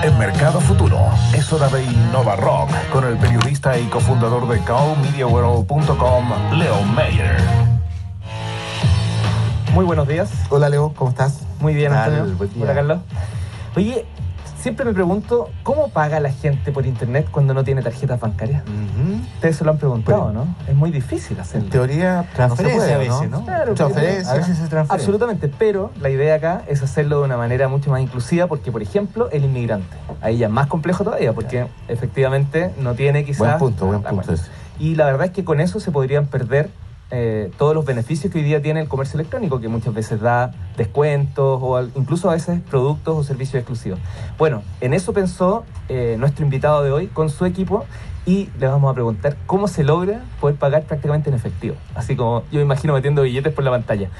En Mercado Futuro es hora de Innova Rock con el periodista y cofundador de cowmediaworld.com, Leo Mayer. Muy buenos días. Hola Leo, ¿cómo estás? Muy bien. Antonio. Hola, Carlos. Oye, siempre me pregunto, ¿cómo paga la gente por internet cuando no tiene tarjetas bancarias? Ustedes se lo han preguntado, Pero- ¿no? Es muy difícil En hacerlo. teoría, Transferencia no puede, a veces, ¿no? Claro, Transferencia. A veces se transfiere. Absolutamente, pero la idea acá es hacerlo de una manera mucho más inclusiva porque, por ejemplo, el inmigrante. Ahí ya es más complejo todavía porque efectivamente no tiene quizás... Buen punto, buen punto. Y la verdad es que con eso se podrían perder eh, todos los beneficios que hoy día tiene el comercio electrónico, que muchas veces da descuentos o al- incluso a veces productos o servicios exclusivos. Bueno, en eso pensó eh, nuestro invitado de hoy con su equipo y le vamos a preguntar cómo se logra poder pagar prácticamente en efectivo. Así como yo me imagino metiendo billetes por la pantalla.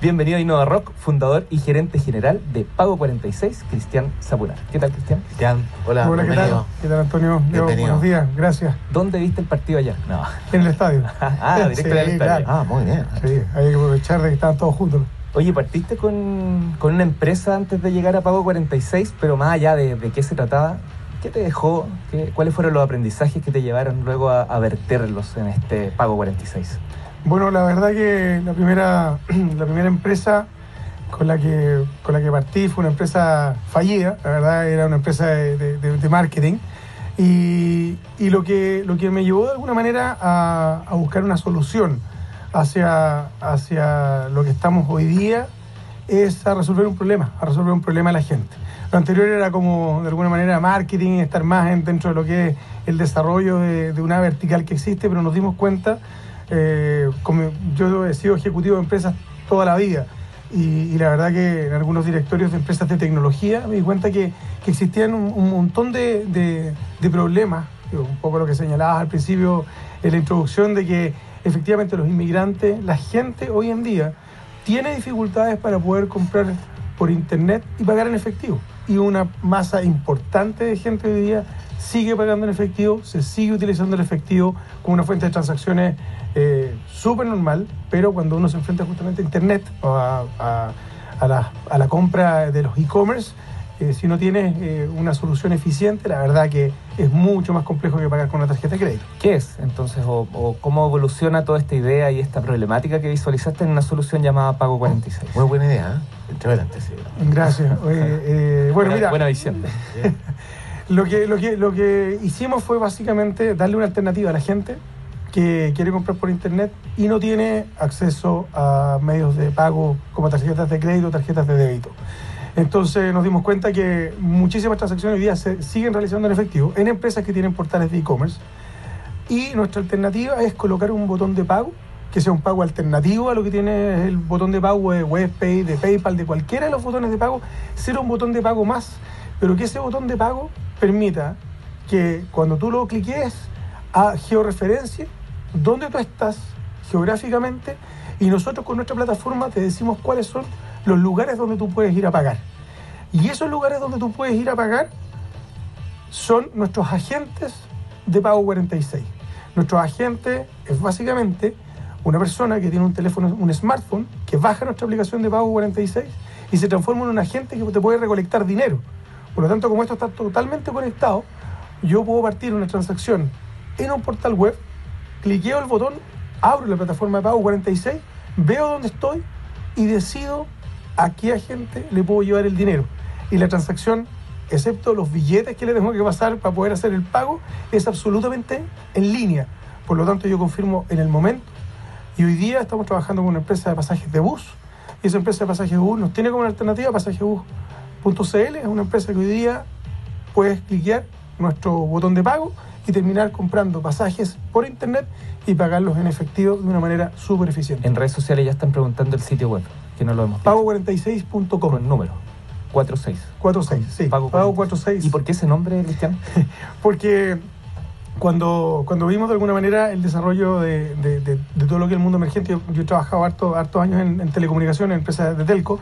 Bienvenido a Innova Rock, fundador y gerente general de Pago 46, Cristian Zapunar. ¿Qué tal, Cristian? Cristian, hola, Hola, ¿qué tal? ¿Qué tal, Antonio? Buenos días, gracias. ¿Dónde viste el partido allá? No. En el estadio. Ah, directo Sí, del estadio. claro. Ah, muy bien. Sí, hay que aprovechar de que estaban todos juntos. Oye, partiste con, con una empresa antes de llegar a Pago 46, pero más allá de, de qué se trataba, ¿qué te dejó? ¿Qué- ¿Cuáles fueron los aprendizajes que te llevaron luego a, a verterlos en este Pago 46? Bueno, la verdad que la primera, la primera empresa con la, que, con la que partí fue una empresa fallida, la verdad era una empresa de, marketing. Y, lo, que, lo que me llevó de alguna manera a, a buscar una solución hacia, hacia lo que estamos hoy día es a resolver un problema, a resolver un problema de la gente. Lo anterior era como, de alguna manera, marketing, estar más en- dentro de lo que es el desarrollo de, una vertical que existe, pero nos dimos cuenta, eh, como yo he sido ejecutivo de empresas toda la vida, y, la verdad que en algunos directorios de empresas de tecnología me di cuenta que, existían un, montón de, de- problemas, un poco lo que señalabas al principio en la introducción, de que efectivamente los inmigrantes, la gente hoy en día, tiene dificultades para poder comprar por internet y pagar en efectivo. Y una masa importante de gente hoy día sigue pagando en efectivo, se sigue utilizando el efectivo como una fuente de transacciones eh, súper normal, pero cuando uno se enfrenta justamente a internet o a, a- a la, a la compra de los e-commerce, eh, si no tienes eh, una solución eficiente, la verdad que es mucho más complejo que pagar con una tarjeta de crédito. ¿Qué es entonces o, o cómo evoluciona toda esta idea y esta problemática que visualizaste en una solución llamada Pago 46? Muy buena idea, ¿eh? Entre adelante, sí. Gracias. Oye, eh, bueno, buena, mira, buena visión. Lo que, lo, que, lo que hicimos fue básicamente darle una alternativa a la gente que quiere comprar por internet y no tiene acceso a medios de pago como tarjetas de crédito o tarjetas de débito. Entonces nos dimos cuenta que muchísimas transacciones hoy día se siguen realizando en efectivo en empresas que tienen portales de e-commerce. Y nuestra alternativa es colocar un botón de pago que sea un pago alternativo a lo que tiene el botón de pago de WebPay, de PayPal, de cualquiera de los botones de pago, ser un botón de pago más, pero que ese botón de pago permita que cuando tú lo cliques a georreferencia dónde tú estás geográficamente y nosotros con nuestra plataforma te decimos cuáles son los lugares donde tú puedes ir a pagar. Y esos lugares donde tú puedes ir a pagar son nuestros agentes de pago 46. Nuestro agente es básicamente una persona que tiene un teléfono, un smartphone, que baja nuestra aplicación de pago 46 y se transforma en un agente que te puede recolectar dinero. Por lo tanto, como esto está totalmente conectado, yo puedo partir una transacción en un portal web, cliqueo el botón, abro la plataforma de pago 46, veo dónde estoy y decido a qué le puedo llevar el dinero. Y la transacción, excepto los billetes que le tengo que pasar para poder hacer el pago, es absolutamente en línea. Por lo tanto, yo confirmo en el momento. Y hoy día estamos trabajando con una empresa de pasajes de bus. Y esa empresa de pasajes de bus nos tiene como una alternativa pasajesbus.cl. Es una empresa que hoy día puedes cliquear nuestro botón de pago y terminar comprando pasajes por internet y pagarlos en efectivo de una manera súper eficiente. En redes sociales ya están preguntando el sitio web, que no lo hemos dicho. Pago46.com. con número 46. 46, sí. Pago Pago, 46. 46. ¿Y por qué ese nombre, Cristian? Porque cuando, cuando vimos de alguna manera el desarrollo de, de- de- de todo lo que es el mundo emergente, yo, yo he trabajado harto, hartos años en, en telecomunicaciones, en empresas de telco,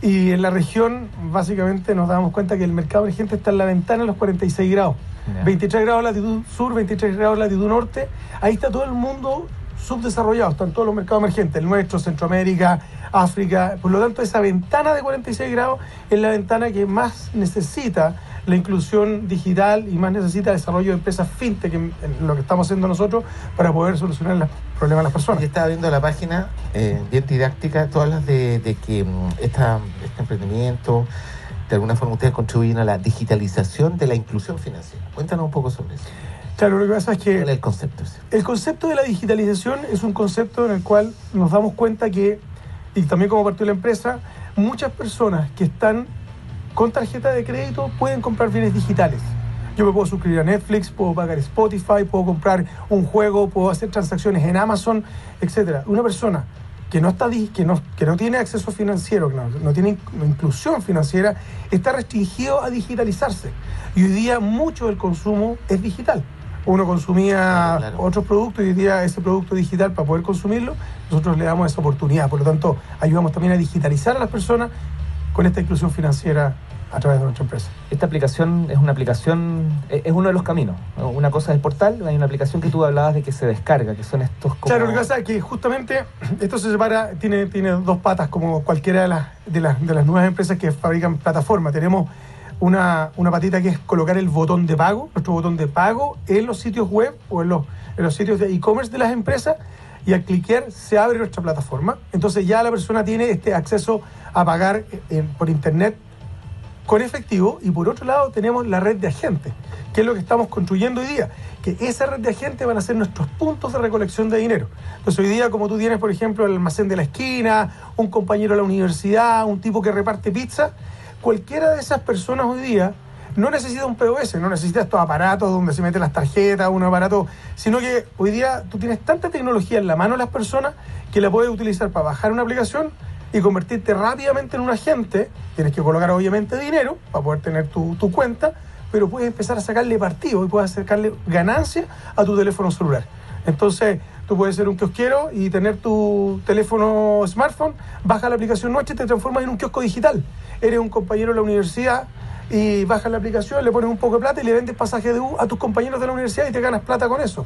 y en la región básicamente nos dábamos cuenta que el mercado emergente está en la ventana de los 46 grados. Ya. 23 grados latitud sur, 23 grados latitud norte, ahí está todo el mundo subdesarrollados, están todos los mercados emergentes, el nuestro, Centroamérica, África. Por lo tanto, esa ventana de 46 grados es la ventana que más necesita la inclusión digital y más necesita el desarrollo de empresas fintech, en, en lo que estamos haciendo nosotros, para poder solucionar los problemas de las personas. Yo estaba viendo la página eh, bien didáctica, todas las de, que mm, esta, este emprendimiento, de alguna forma ustedes contribuyen a la digitalización de la inclusión financiera. Cuéntanos un poco sobre eso. Claro, lo que pasa es que... ¿Cuál es el concepto? El concepto de la digitalización es un concepto en el cual nos damos cuenta que, y también como partió la empresa, muchas personas que están con tarjeta de crédito pueden comprar bienes digitales. Yo me puedo suscribir a Netflix, puedo pagar Spotify, puedo comprar un juego, puedo hacer transacciones en Amazon, etc. Una persona que no, está, que no, que no tiene acceso financiero, que no, no tiene in- inclusión financiera, está restringido a digitalizarse. Y hoy día mucho del consumo es digital. Uno consumía Claro, claro. otros productos y hoy día ese producto digital para poder consumirlo, nosotros le damos esa oportunidad. Por lo tanto, ayudamos también a digitalizar a las personas con esta inclusión financiera a través de nuestra empresa. Esta aplicación es una aplicación, es es uno de los caminos. ¿no? Una cosa es el portal, hay una aplicación que tú hablabas de que se descarga, que son estos como... Claro, lo que pasa es que justamente esto se separa, tiene, tiene dos patas como cualquiera de las, de, las, de las nuevas empresas que fabrican plataforma. Tenemos una, una patita que es colocar el botón de pago, nuestro botón de pago en los sitios web o en los, en los sitios de e-commerce de las empresas y al cliquear se abre nuestra plataforma. Entonces ya la persona tiene este acceso a pagar por internet con efectivo y por otro lado tenemos la red de agentes, que es lo que estamos construyendo hoy día, que esa red de agentes van a ser nuestros puntos de recolección de dinero. Entonces hoy día como tú tienes, por ejemplo, el almacén de la esquina, un compañero de la universidad, un tipo que reparte pizza, cualquiera de esas personas hoy día no necesita un POS, no necesita estos aparatos donde se meten las tarjetas, un aparato, sino que hoy día tú tienes tanta tecnología en la mano de las personas que la puedes utilizar para bajar una aplicación y convertirte rápidamente en un agente. Tienes que colocar obviamente dinero para poder tener tu, tu cuenta, pero puedes empezar a sacarle partido y puedes sacarle ganancia a tu teléfono celular. Entonces, tú puedes ser un kiosquero y tener tu teléfono smartphone, baja la aplicación nuestra y te transformas en un kiosco digital. Eres un compañero de la universidad y bajas la aplicación, le pones un poco de plata y le vendes pasaje de U a tus compañeros de la universidad y te ganas plata con eso.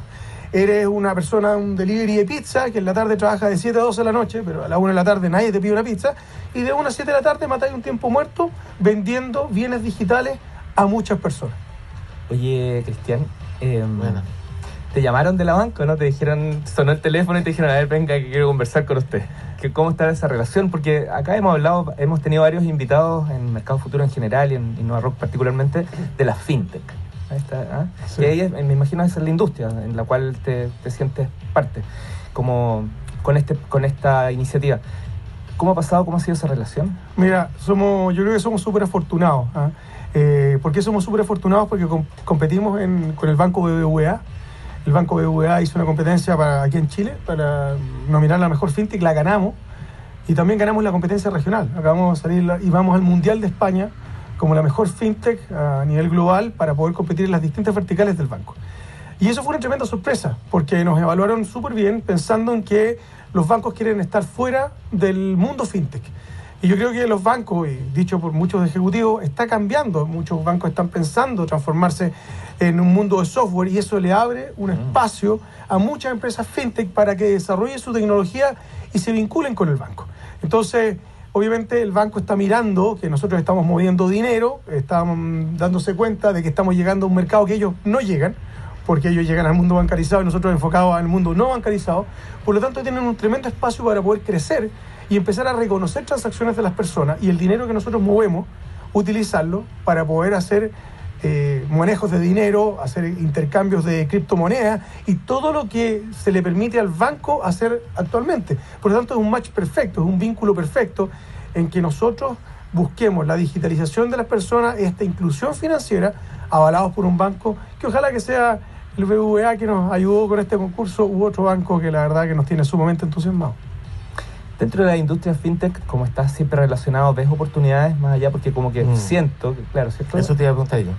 Eres una persona, un delivery de pizza, que en la tarde trabaja de 7 a 12 de la noche, pero a la 1 de la tarde nadie te pide una pizza, y de 1 a 7 de la tarde matáis un tiempo muerto vendiendo bienes digitales a muchas personas. Oye, Cristian, eh, Bueno. te llamaron de la banca, ¿no? Te dijeron, sonó el teléfono y te dijeron, a ver, venga, que quiero conversar con usted. Que, ¿Cómo está esa relación? Porque acá hemos hablado, hemos tenido varios invitados en Mercado Futuro en general y en, Nueva Rock particularmente, de la fintech. Ahí está, ¿ah? Sí. Y ahí es- me imagino esa es la industria en la cual te, te sientes parte, como con, este, con esta iniciativa. ¿Cómo ha pasado? ¿Cómo ha sido esa relación? Mira, somos, yo creo que somos súper afortunados. ¿ah? Eh, ¿Por qué somos súper afortunados? Porque com- competimos en- con el Banco BBVA. El Banco BBVA hizo una competencia para, aquí en Chile para nominar la mejor fintech, la ganamos. Y también ganamos la competencia regional. Acabamos de salir y vamos al Mundial de España como la mejor fintech a nivel global para poder competir en las distintas verticales del banco. Y eso fue una tremenda sorpresa, porque nos evaluaron súper bien pensando en que los bancos quieren estar fuera del mundo fintech. Y yo creo que los bancos, y dicho por muchos ejecutivos, está cambiando. Muchos bancos están pensando transformarse en un mundo de software y eso le abre un espacio a muchas empresas fintech para que desarrollen su tecnología y se vinculen con el banco. Entonces, obviamente el banco está mirando que nosotros estamos moviendo dinero, están dándose cuenta de que estamos llegando a un mercado que ellos no llegan, porque ellos llegan al mundo bancarizado y nosotros enfocados al mundo no bancarizado. Por lo tanto, tienen un tremendo espacio para poder crecer y empezar a reconocer transacciones de las personas y el dinero que nosotros movemos, utilizarlo para poder hacer eh, manejos de dinero, hacer intercambios de criptomonedas y todo lo que se le permite al banco hacer actualmente. Por lo tanto, es un match perfecto, es un vínculo perfecto en que nosotros busquemos la digitalización de las personas, esta inclusión financiera, avalados por un banco que ojalá que sea el BBVA que nos ayudó con este concurso u otro banco que la verdad que nos tiene sumamente entusiasmados. Dentro de la industria fintech, como estás siempre relacionado, ¿ves oportunidades más allá? Porque como que Mm. siento, que, claro, ¿cierto? Eso te iba a preguntar yo.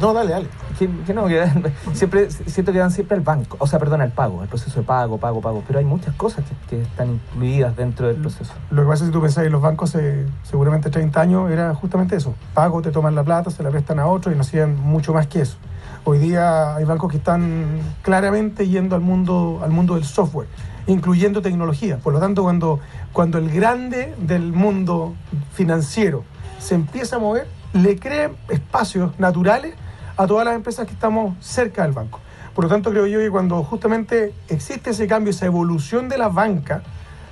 No, dale, dale. Que, que no, que siempre siento que dan siempre al banco, o sea, perdón, al pago, al proceso de pago, pago, pago, pero hay muchas cosas que, que están incluidas dentro del proceso. Lo que pasa es que tú pensás que los bancos eh, seguramente 30 años era justamente eso. Pago, te toman la plata, se la prestan a otro y no hacían mucho más que eso. Hoy día hay bancos que están claramente yendo al mundo, al mundo del software, incluyendo tecnología. Por lo tanto, cuando, cuando el grande del mundo financiero se empieza a mover, le crea espacios naturales a todas las empresas que estamos cerca del banco. Por lo tanto, creo yo que cuando justamente existe ese cambio, esa evolución de la banca,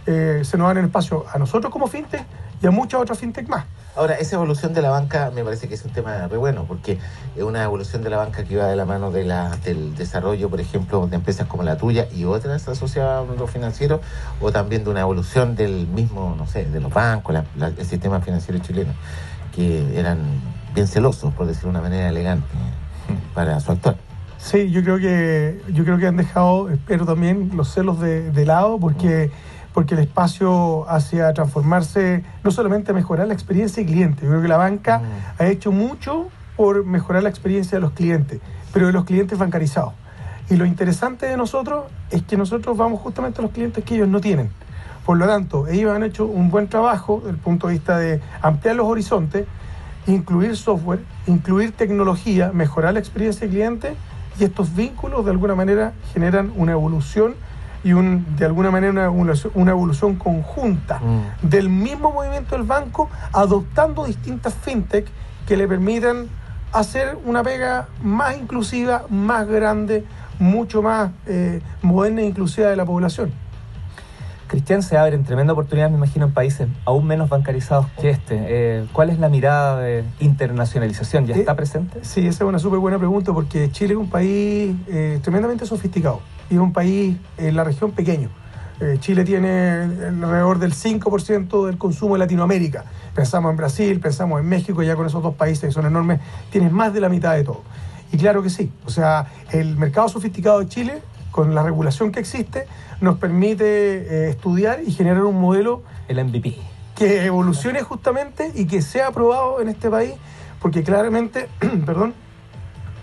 eh, se nos dan espacio a nosotros como fintech y a muchas otras fintech más. Ahora, esa evolución de la banca me parece que es un tema re bueno, porque es una evolución de la banca que va de la mano de la, del desarrollo, por ejemplo, de empresas como la tuya y otras asociadas al mundo financiero, o también de una evolución del mismo, no sé, de los bancos, la- la- el sistema financiero chileno, que eran bien celosos, por decirlo de una manera elegante, para su actuar. Sí, yo creo que yo creo que han dejado, espero también, los celos de, de lado porque, porque el espacio hacia transformarse, no solamente a mejorar la experiencia del cliente, yo creo que la banca Mm. ha hecho mucho por mejorar la experiencia de los clientes, pero de los clientes bancarizados. Y lo interesante de nosotros es que nosotros vamos justamente a los clientes que ellos no tienen. Por lo tanto, ellos han hecho un buen trabajo desde el punto de vista de ampliar los horizontes, incluir software, incluir tecnología, mejorar la experiencia del cliente y estos vínculos de alguna manera generan una evolución y un, de alguna manera una, una- una evolución conjunta Mm. del mismo movimiento del banco adoptando distintas fintech que le permitan hacer una pega más inclusiva, más grande, mucho más eh, moderna e inclusiva de la población. Cristian, se abren tremendas oportunidades, me imagino, en países aún menos bancarizados que este. Eh, ¿Cuál es la mirada de internacionalización? ¿Ya Eh, está presente? Sí, esa es una súper buena pregunta porque Chile es un país eh, tremendamente sofisticado y es un país en la región pequeño. Eh, Chile tiene alrededor del 5% del consumo de Latinoamérica. Pensamos en Brasil, pensamos en México, ya con esos dos países que son enormes, tienes más de la mitad de todo. Y claro que sí, o sea, el mercado sofisticado de Chile, con la regulación que existe, nos permite eh, estudiar y generar un modelo El MVP. que evolucione justamente y que sea aprobado en este país, porque claramente, perdón,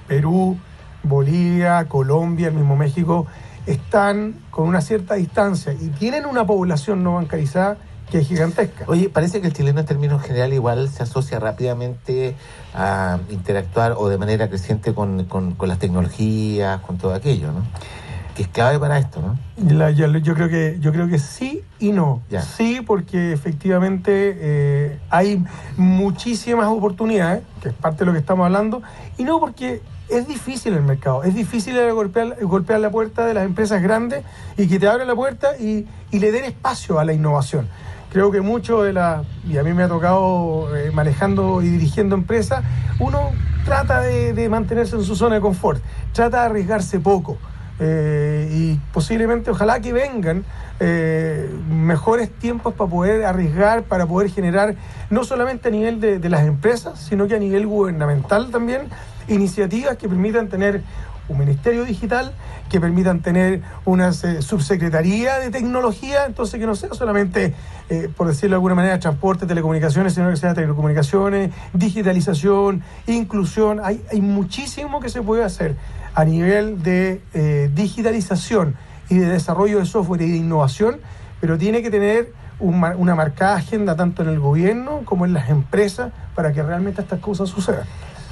Perú, Bolivia, Colombia, el mismo México, están con una cierta distancia y tienen una población no bancarizada que es gigantesca. Oye, parece que el chileno en términos general igual se asocia rápidamente a interactuar o de manera creciente con, con- con las tecnologías, con todo aquello, ¿no? Que es clave para esto, ¿no? La- yo, yo creo que yo creo que sí y no. Ya. Sí, porque efectivamente eh, hay muchísimas oportunidades, que es parte de lo que estamos hablando, y no porque es difícil el mercado, es difícil golpear, golpear la puerta de las empresas grandes y que te abran la puerta y, y le den espacio a la innovación. Creo que mucho de la, y a mí me ha tocado eh, manejando y dirigiendo empresas, uno trata de, de mantenerse en su zona de confort, trata de arriesgarse poco. Eh, y posiblemente ojalá que vengan eh, mejores tiempos para poder arriesgar, para poder generar, no solamente a nivel de, las empresas, sino que a nivel gubernamental también, iniciativas que permitan tener un ministerio digital, que permitan tener una eh, subsecretaría de tecnología, entonces que no sea solamente, eh, por decirlo de alguna manera, transporte, telecomunicaciones, sino que sea telecomunicaciones, digitalización, inclusión. Hay, hay muchísimo que se puede hacer a nivel de eh, digitalización y de desarrollo de software y de innovación, pero tiene que tener un una marcada agenda tanto en el gobierno como en las empresas para que realmente estas cosas sucedan.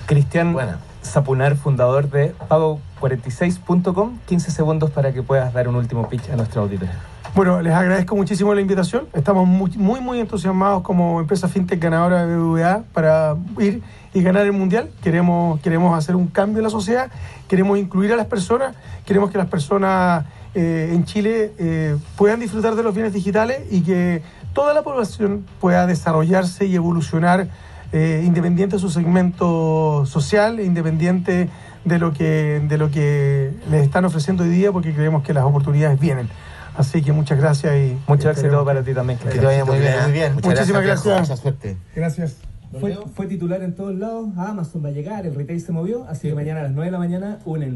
Cristian Bueno. Zapunar, fundador de pago46.com. 15 segundos para que puedas dar un último pitch a nuestro auditorio. Bueno, les agradezco muchísimo la invitación. Estamos muy, muy, muy entusiasmados como empresa fintech ganadora de BBVA para ir y ganar el mundial. Queremos, queremos hacer un cambio en la sociedad, queremos incluir a las personas, queremos que las personas eh, en Chile eh, puedan disfrutar de los bienes digitales y que toda la población pueda desarrollarse y evolucionar eh, independiente de su segmento social, independiente de lo que de lo que les están ofreciendo hoy día, porque creemos que las oportunidades vienen. Así que muchas gracias y Mucho éxito para ti también, Que te vaya muy bien. Muchas Muchísimas viejo. gracias. Mucha suerte. Gracias. Fue, fue titular en todos lados, Amazon va a llegar, el retail se movió, así que mañana a las 9 de la mañana unen